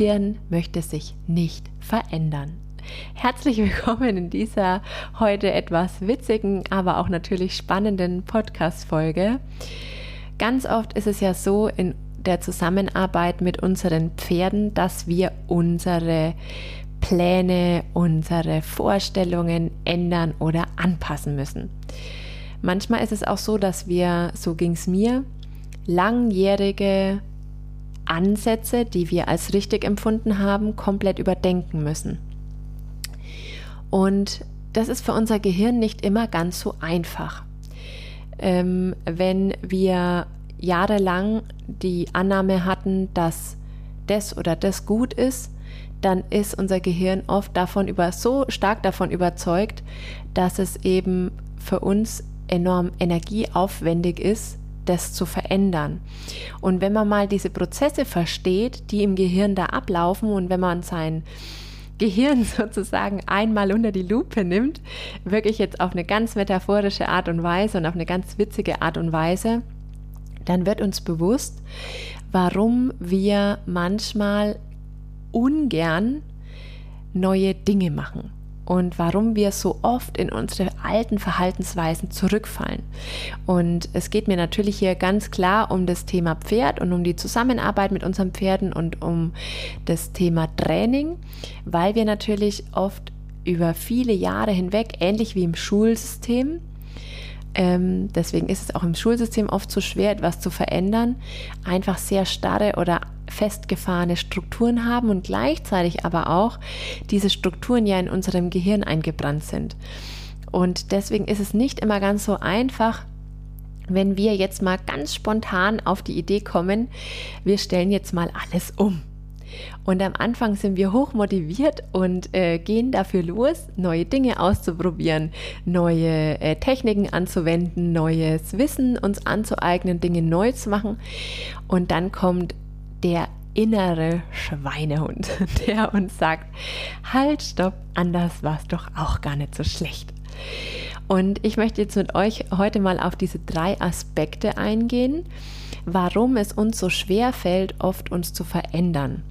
Gehirn möchte sich nicht verändern. Herzlich willkommen in dieser heute etwas witzigen, aber auch natürlich spannenden Podcast-Folge. Ganz oft ist es ja so in der Zusammenarbeit mit unseren Pferden, dass wir unsere Pläne, unsere Vorstellungen ändern oder anpassen müssen. Manchmal ist es auch so, dass wir, so ging es mir, langjährige Ansätze, die wir als richtig empfunden haben, komplett überdenken müssen. Und das ist für unser Gehirn nicht immer ganz so einfach. Ähm, wenn wir jahrelang die Annahme hatten, dass das oder das gut ist, dann ist unser Gehirn oft davon über so stark davon überzeugt, dass es eben für uns enorm energieaufwendig ist, das zu verändern. Und wenn man mal diese Prozesse versteht, die im Gehirn da ablaufen und wenn man sein Gehirn sozusagen einmal unter die Lupe nimmt, wirklich jetzt auf eine ganz metaphorische Art und Weise und auf eine ganz witzige Art und Weise, dann wird uns bewusst, warum wir manchmal ungern neue Dinge machen und warum wir so oft in unsere alten Verhaltensweisen zurückfallen. Und es geht mir natürlich hier ganz klar um das Thema Pferd und um die Zusammenarbeit mit unseren Pferden und um das Thema Training, weil wir natürlich oft über viele Jahre hinweg, ähnlich wie im Schulsystem, ähm, deswegen ist es auch im Schulsystem oft so schwer, etwas zu verändern, einfach sehr starre oder festgefahrene Strukturen haben und gleichzeitig aber auch diese Strukturen ja in unserem Gehirn eingebrannt sind. Und deswegen ist es nicht immer ganz so einfach, wenn wir jetzt mal ganz spontan auf die Idee kommen, wir stellen jetzt mal alles um. Und am Anfang sind wir hoch motiviert und äh, gehen dafür los, neue Dinge auszuprobieren, neue äh, Techniken anzuwenden, neues Wissen uns anzueignen, Dinge neu zu machen. Und dann kommt der innere Schweinehund, der uns sagt, halt, stopp, anders war es doch auch gar nicht so schlecht. Und ich möchte jetzt mit euch heute mal auf diese drei Aspekte eingehen, warum es uns so schwer fällt, oft uns zu verändern.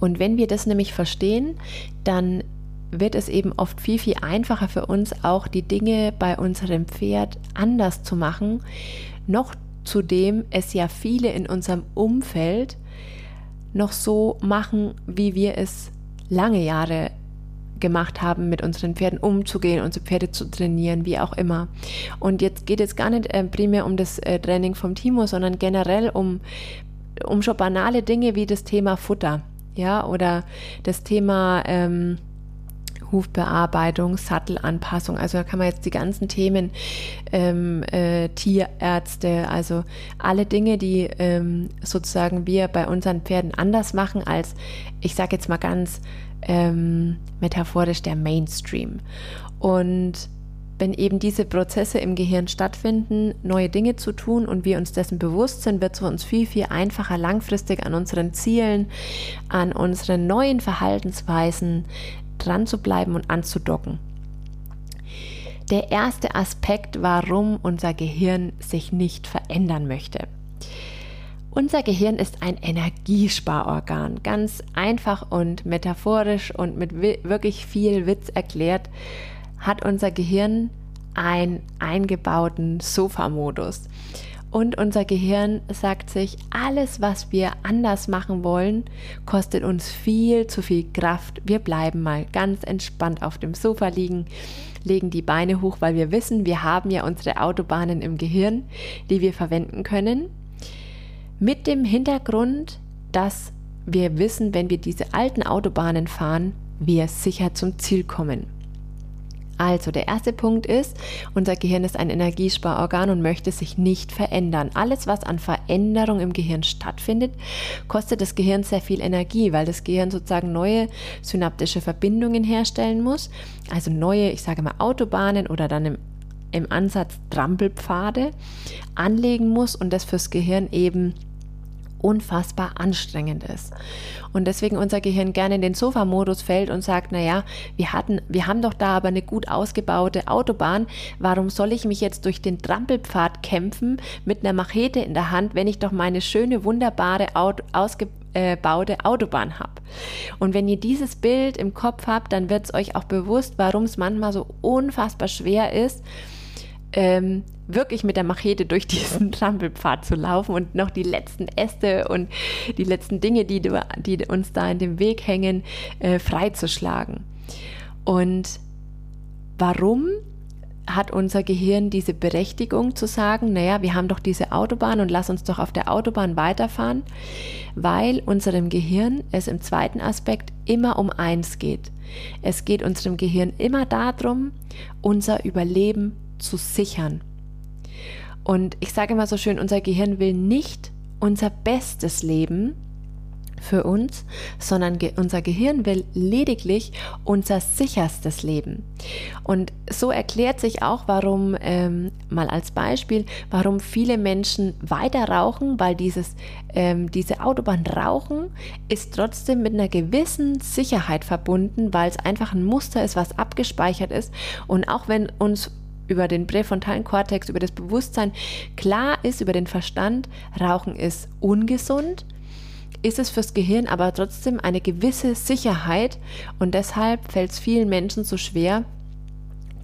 Und wenn wir das nämlich verstehen, dann wird es eben oft viel, viel einfacher für uns, auch die Dinge bei unserem Pferd anders zu machen. Noch zudem es ja viele in unserem Umfeld noch so machen, wie wir es lange Jahre gemacht haben, mit unseren Pferden umzugehen, unsere Pferde zu trainieren, wie auch immer. Und jetzt geht es gar nicht äh, primär um das äh, Training vom Timo, sondern generell um, um schon banale Dinge wie das Thema Futter ja, oder das Thema ähm, Hufbearbeitung, Sattelanpassung. Also da kann man jetzt die ganzen Themen ähm, äh, Tierärzte, also alle Dinge, die ähm, sozusagen wir bei unseren Pferden anders machen als, ich sage jetzt mal ganz ähm, metaphorisch, der Mainstream. Und wenn eben diese Prozesse im Gehirn stattfinden, neue Dinge zu tun und wir uns dessen bewusst sind, wird es für uns viel, viel einfacher, langfristig an unseren Zielen, an unseren neuen Verhaltensweisen dran zu bleiben und anzudocken. Der erste Aspekt, warum unser Gehirn sich nicht verändern möchte. Unser Gehirn ist ein Energiesparorgan, ganz einfach und metaphorisch und mit wirklich viel Witz erklärt hat unser Gehirn einen eingebauten Sofa-Modus. Und unser Gehirn sagt sich, alles, was wir anders machen wollen, kostet uns viel zu viel Kraft. Wir bleiben mal ganz entspannt auf dem Sofa liegen, legen die Beine hoch, weil wir wissen, wir haben ja unsere Autobahnen im Gehirn, die wir verwenden können. Mit dem Hintergrund, dass wir wissen, wenn wir diese alten Autobahnen fahren, wir sicher zum Ziel kommen. Also der erste Punkt ist, unser Gehirn ist ein Energiesparorgan und möchte sich nicht verändern. Alles, was an Veränderung im Gehirn stattfindet, kostet das Gehirn sehr viel Energie, weil das Gehirn sozusagen neue synaptische Verbindungen herstellen muss. Also neue, ich sage mal, Autobahnen oder dann im, im Ansatz Trampelpfade anlegen muss und das fürs Gehirn eben unfassbar anstrengend ist. Und deswegen unser Gehirn gerne in den Sofa-Modus fällt und sagt, naja, wir hatten, wir haben doch da aber eine gut ausgebaute Autobahn. Warum soll ich mich jetzt durch den Trampelpfad kämpfen mit einer Machete in der Hand, wenn ich doch meine schöne, wunderbare, Auto, ausgebaute Autobahn habe? Und wenn ihr dieses Bild im Kopf habt, dann wird es euch auch bewusst, warum es manchmal so unfassbar schwer ist, ähm, wirklich mit der Machete durch diesen Trampelpfad zu laufen und noch die letzten Äste und die letzten Dinge, die, die uns da in dem Weg hängen, äh, freizuschlagen. Und warum hat unser Gehirn diese Berechtigung zu sagen, naja, wir haben doch diese Autobahn und lass uns doch auf der Autobahn weiterfahren, weil unserem Gehirn es im zweiten Aspekt immer um eins geht. Es geht unserem Gehirn immer darum, unser Überleben zu sichern. Und ich sage immer so schön, unser Gehirn will nicht unser bestes Leben für uns, sondern ge unser Gehirn will lediglich unser sicherstes Leben. Und so erklärt sich auch, warum, ähm, mal als Beispiel, warum viele Menschen weiter rauchen, weil dieses, ähm, diese Autobahn rauchen ist trotzdem mit einer gewissen Sicherheit verbunden, weil es einfach ein Muster ist, was abgespeichert ist. Und auch wenn uns über den präfrontalen Kortex, über das Bewusstsein klar ist, über den Verstand, Rauchen ist ungesund, ist es fürs Gehirn aber trotzdem eine gewisse Sicherheit und deshalb fällt es vielen Menschen so schwer,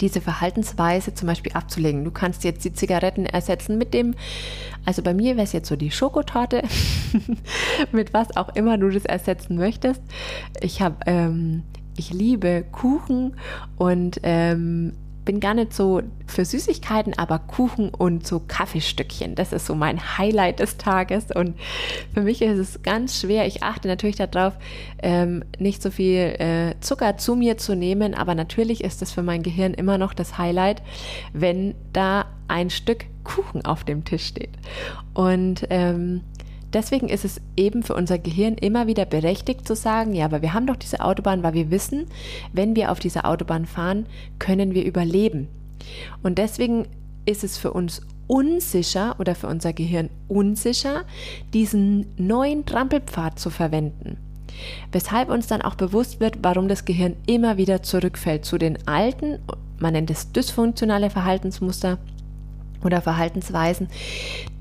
diese Verhaltensweise zum Beispiel abzulegen. Du kannst jetzt die Zigaretten ersetzen mit dem, also bei mir wäre es jetzt so die Schokotorte, mit was auch immer du das ersetzen möchtest. Ich habe, ähm, ich liebe Kuchen und ähm, bin gar nicht so für Süßigkeiten, aber Kuchen und so Kaffeestückchen. Das ist so mein Highlight des Tages. Und für mich ist es ganz schwer. Ich achte natürlich darauf, ähm, nicht so viel äh, Zucker zu mir zu nehmen, aber natürlich ist es für mein Gehirn immer noch das Highlight, wenn da ein Stück Kuchen auf dem Tisch steht. Und ähm, Deswegen ist es eben für unser Gehirn immer wieder berechtigt zu sagen, ja, aber wir haben doch diese Autobahn, weil wir wissen, wenn wir auf dieser Autobahn fahren, können wir überleben. Und deswegen ist es für uns unsicher oder für unser Gehirn unsicher, diesen neuen Trampelpfad zu verwenden. Weshalb uns dann auch bewusst wird, warum das Gehirn immer wieder zurückfällt zu den alten, man nennt es dysfunktionale Verhaltensmuster oder Verhaltensweisen,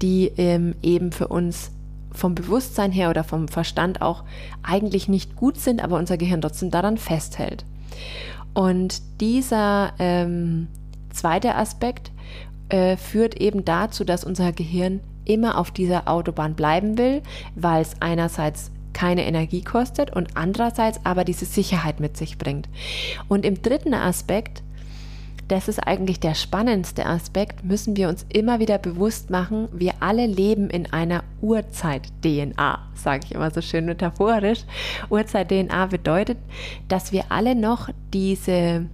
die ähm, eben für uns vom Bewusstsein her oder vom Verstand auch eigentlich nicht gut sind, aber unser Gehirn trotzdem daran festhält. Und dieser ähm, zweite Aspekt äh, führt eben dazu, dass unser Gehirn immer auf dieser Autobahn bleiben will, weil es einerseits keine Energie kostet und andererseits aber diese Sicherheit mit sich bringt. Und im dritten Aspekt das ist eigentlich der spannendste Aspekt, müssen wir uns immer wieder bewusst machen, wir alle leben in einer Urzeit-DNA, sage ich immer so schön metaphorisch. Urzeit-DNA bedeutet, dass wir alle noch diese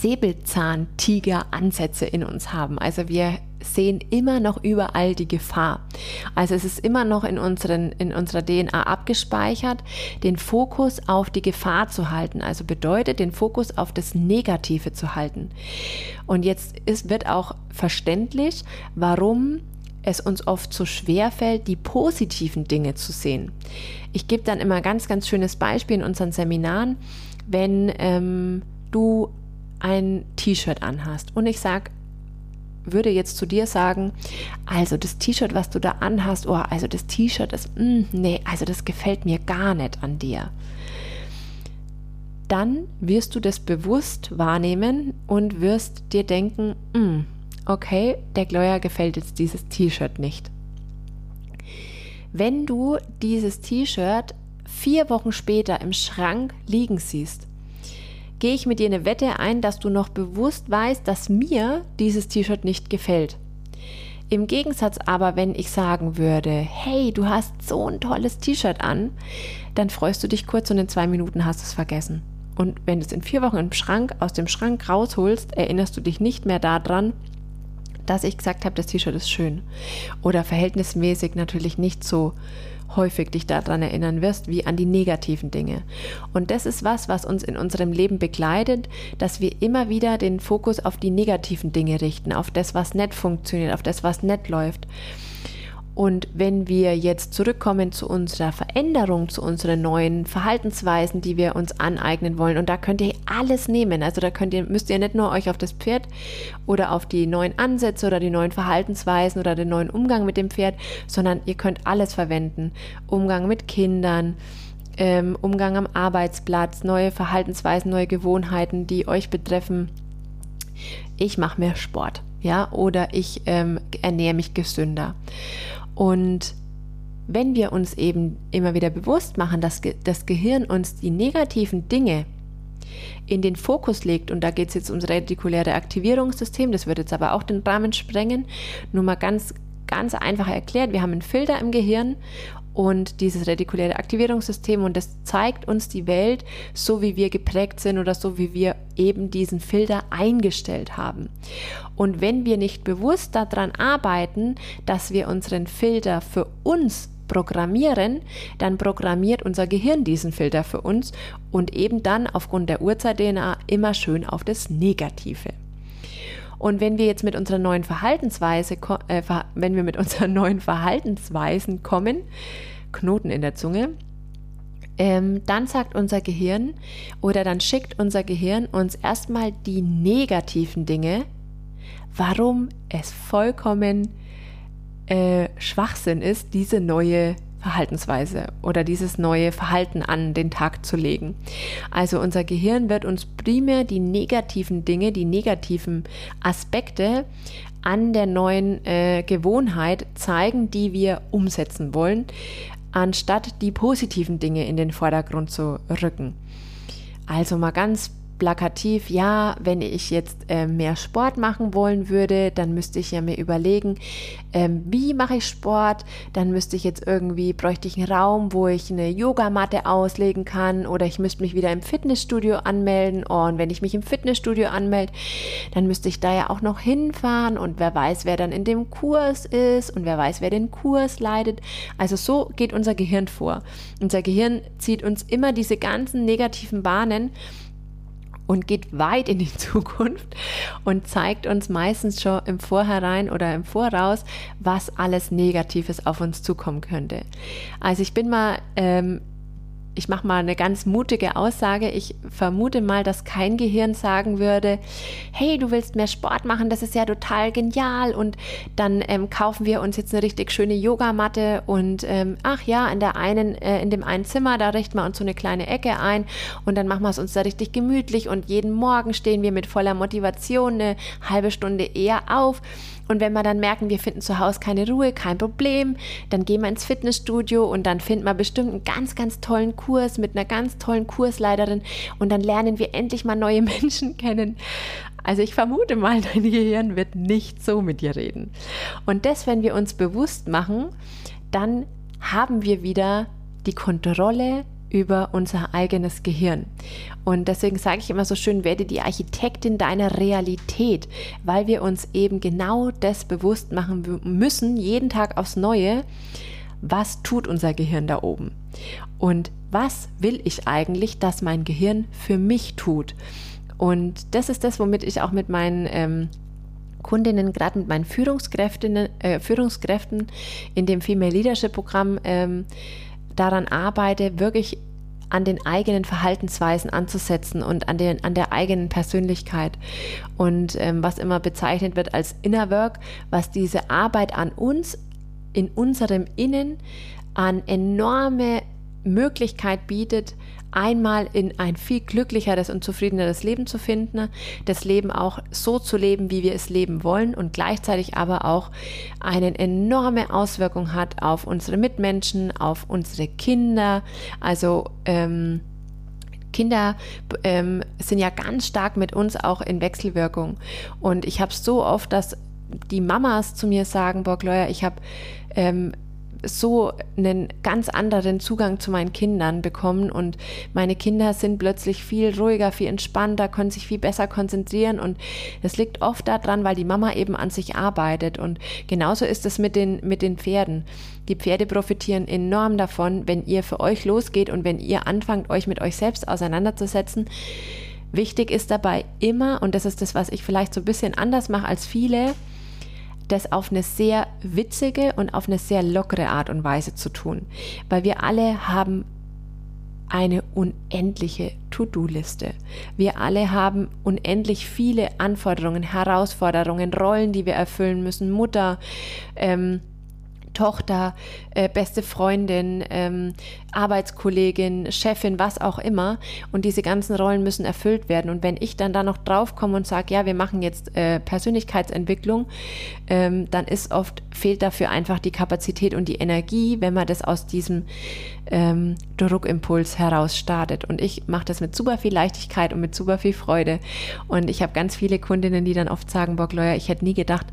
Säbelzahntiger-Ansätze in uns haben. Also wir sehen immer noch überall die Gefahr. Also es ist immer noch in, unseren, in unserer DNA abgespeichert, den Fokus auf die Gefahr zu halten. Also bedeutet, den Fokus auf das Negative zu halten. Und jetzt ist, wird auch verständlich, warum es uns oft so schwer fällt, die positiven Dinge zu sehen. Ich gebe dann immer ganz, ganz schönes Beispiel in unseren Seminaren, wenn ähm, du ein T-Shirt anhast und ich sage, würde jetzt zu dir sagen, also das T-Shirt, was du da anhast, oh, also das T-Shirt ist, mm, nee, also das gefällt mir gar nicht an dir. Dann wirst du das bewusst wahrnehmen und wirst dir denken, mm, okay, der Gloria gefällt jetzt dieses T-Shirt nicht. Wenn du dieses T-Shirt vier Wochen später im Schrank liegen siehst, gehe ich mit dir eine Wette ein, dass du noch bewusst weißt, dass mir dieses T-Shirt nicht gefällt. Im Gegensatz aber, wenn ich sagen würde, hey, du hast so ein tolles T-Shirt an, dann freust du dich kurz und in zwei Minuten hast du es vergessen. Und wenn du es in vier Wochen im Schrank, aus dem Schrank rausholst, erinnerst du dich nicht mehr daran, dass ich gesagt habe, das T-Shirt ist schön. Oder verhältnismäßig natürlich nicht so häufig dich daran erinnern wirst, wie an die negativen Dinge. Und das ist was, was uns in unserem Leben begleitet, dass wir immer wieder den Fokus auf die negativen Dinge richten, auf das, was nicht funktioniert, auf das, was nicht läuft. Und wenn wir jetzt zurückkommen zu unserer Veränderung, zu unseren neuen Verhaltensweisen, die wir uns aneignen wollen, und da könnt ihr alles nehmen. Also da könnt ihr, müsst ihr nicht nur euch auf das Pferd oder auf die neuen Ansätze oder die neuen Verhaltensweisen oder den neuen Umgang mit dem Pferd, sondern ihr könnt alles verwenden. Umgang mit Kindern, ähm, Umgang am Arbeitsplatz, neue Verhaltensweisen, neue Gewohnheiten, die euch betreffen. Ich mache mehr Sport, ja, oder ich ähm, ernähre mich gesünder. Und wenn wir uns eben immer wieder bewusst machen, dass das Gehirn uns die negativen Dinge in den Fokus legt, und da geht es jetzt ums retikuläre Aktivierungssystem, das wird jetzt aber auch den Rahmen sprengen, nur mal ganz, ganz einfach erklärt, wir haben einen Filter im Gehirn und dieses retikuläre Aktivierungssystem und das zeigt uns die Welt so, wie wir geprägt sind oder so, wie wir eben diesen Filter eingestellt haben. Und wenn wir nicht bewusst daran arbeiten, dass wir unseren Filter für uns programmieren, dann programmiert unser Gehirn diesen Filter für uns und eben dann aufgrund der Uhrzeit-DNA immer schön auf das Negative. Und wenn wir jetzt mit unserer neuen Verhaltensweise, äh, wenn wir mit unseren neuen Verhaltensweisen kommen, Knoten in der Zunge, ähm, dann sagt unser Gehirn oder dann schickt unser Gehirn uns erstmal die negativen Dinge, warum es vollkommen äh, Schwachsinn ist, diese neue Verhaltensweise oder dieses neue Verhalten an den Tag zu legen. Also unser Gehirn wird uns primär die negativen Dinge, die negativen Aspekte an der neuen äh, Gewohnheit zeigen, die wir umsetzen wollen, anstatt die positiven Dinge in den Vordergrund zu rücken. Also mal ganz plakativ, ja, wenn ich jetzt äh, mehr Sport machen wollen würde, dann müsste ich ja mir überlegen, ähm, wie mache ich Sport? Dann müsste ich jetzt irgendwie, bräuchte ich einen Raum, wo ich eine Yogamatte auslegen kann oder ich müsste mich wieder im Fitnessstudio anmelden. Oh, und wenn ich mich im Fitnessstudio anmelde, dann müsste ich da ja auch noch hinfahren und wer weiß, wer dann in dem Kurs ist und wer weiß, wer den Kurs leitet. Also so geht unser Gehirn vor. Unser Gehirn zieht uns immer diese ganzen negativen Bahnen und geht weit in die Zukunft und zeigt uns meistens schon im Vorhinein oder im Voraus, was alles Negatives auf uns zukommen könnte. Also ich bin mal ähm, ich mache mal eine ganz mutige Aussage. Ich vermute mal, dass kein Gehirn sagen würde, hey, du willst mehr Sport machen, das ist ja total genial und dann ähm, kaufen wir uns jetzt eine richtig schöne Yogamatte und ähm, ach ja, in der einen, äh, in dem einen Zimmer, da richten wir uns so eine kleine Ecke ein und dann machen wir es uns da richtig gemütlich und jeden Morgen stehen wir mit voller Motivation eine halbe Stunde eher auf und wenn wir dann merken, wir finden zu Hause keine Ruhe, kein Problem, dann gehen wir ins Fitnessstudio und dann finden wir bestimmt einen ganz, ganz tollen Kurs mit einer ganz tollen Kursleiterin und dann lernen wir endlich mal neue Menschen kennen. Also ich vermute mal, dein Gehirn wird nicht so mit dir reden. Und das, wenn wir uns bewusst machen, dann haben wir wieder die Kontrolle über unser eigenes Gehirn. Und deswegen sage ich immer so schön, werde die Architektin deiner Realität, weil wir uns eben genau das bewusst machen müssen, jeden Tag aufs Neue, was tut unser Gehirn da oben? Und was will ich eigentlich, dass mein Gehirn für mich tut? Und das ist das, womit ich auch mit meinen ähm, Kundinnen, gerade mit meinen Führungskräften, äh, Führungskräften in dem Female Leadership Programm ähm, daran arbeite, wirklich an den eigenen Verhaltensweisen anzusetzen und an, den, an der eigenen Persönlichkeit. Und ähm, was immer bezeichnet wird als Inner Work, was diese Arbeit an uns, in unserem Innen, an enorme Möglichkeit bietet, einmal in ein viel glücklicheres und zufriedeneres Leben zu finden, das Leben auch so zu leben, wie wir es leben wollen und gleichzeitig aber auch eine enorme Auswirkung hat auf unsere Mitmenschen, auf unsere Kinder. Also ähm, Kinder ähm, sind ja ganz stark mit uns auch in Wechselwirkung. Und ich habe so oft, dass die Mamas zu mir sagen, boah, Gloria, ich habe ähm, so einen ganz anderen Zugang zu meinen Kindern bekommen und meine Kinder sind plötzlich viel ruhiger, viel entspannter, können sich viel besser konzentrieren und das liegt oft daran, weil die Mama eben an sich arbeitet und genauso ist es mit den, mit den Pferden. Die Pferde profitieren enorm davon, wenn ihr für euch losgeht und wenn ihr anfangt, euch mit euch selbst auseinanderzusetzen. Wichtig ist dabei immer, und das ist das, was ich vielleicht so ein bisschen anders mache als viele, das auf eine sehr witzige und auf eine sehr lockere Art und Weise zu tun, weil wir alle haben eine unendliche To-Do-Liste. Wir alle haben unendlich viele Anforderungen, Herausforderungen, Rollen, die wir erfüllen müssen. Mutter, ähm, Tochter, äh, beste Freundin, ähm, Arbeitskollegin, Chefin, was auch immer. Und diese ganzen Rollen müssen erfüllt werden. Und wenn ich dann da noch draufkomme und sage, ja, wir machen jetzt äh, Persönlichkeitsentwicklung, ähm, dann ist oft, fehlt dafür einfach die Kapazität und die Energie, wenn man das aus diesem ähm, Druckimpuls heraus startet. Und ich mache das mit super viel Leichtigkeit und mit super viel Freude. Und ich habe ganz viele Kundinnen, die dann oft sagen, Bock, Lawyer, ich hätte nie gedacht,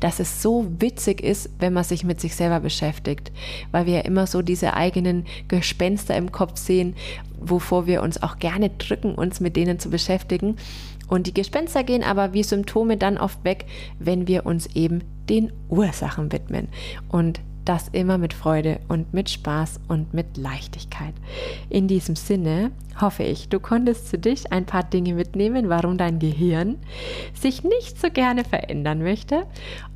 dass es so witzig ist, wenn man sich mit sich selber beschäftigt. Weil wir ja immer so diese eigenen Gespenster im Kopf sehen, wovor wir uns auch gerne drücken, uns mit denen zu beschäftigen. Und die Gespenster gehen aber wie Symptome dann oft weg, wenn wir uns eben den Ursachen widmen. Und das immer mit Freude und mit Spaß und mit Leichtigkeit. In diesem Sinne hoffe ich, du konntest für dich ein paar Dinge mitnehmen, warum dein Gehirn sich nicht so gerne verändern möchte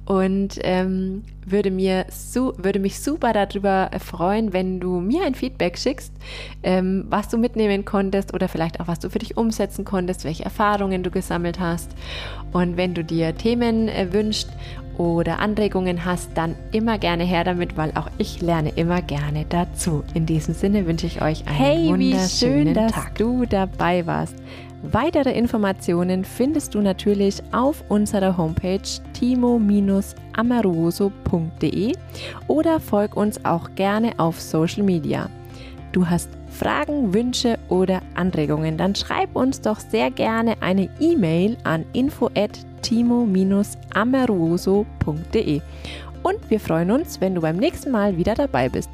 und ähm, würde, mir su würde mich super darüber freuen, wenn du mir ein Feedback schickst, ähm, was du mitnehmen konntest oder vielleicht auch was du für dich umsetzen konntest, welche Erfahrungen du gesammelt hast. Und wenn du dir Themen äh, wünschst oder Anregungen hast, dann immer gerne her damit, weil auch ich lerne immer gerne dazu. In diesem Sinne wünsche ich euch einen hey, wunderschönen wie schön, dass Tag. du dabei warst. Weitere Informationen findest du natürlich auf unserer Homepage timo-amoroso.de oder folg uns auch gerne auf Social Media. Du hast Fragen, Wünsche oder Anregungen, dann schreib uns doch sehr gerne eine E-Mail an info@ timo-ameruoso.de. Und wir freuen uns, wenn du beim nächsten Mal wieder dabei bist.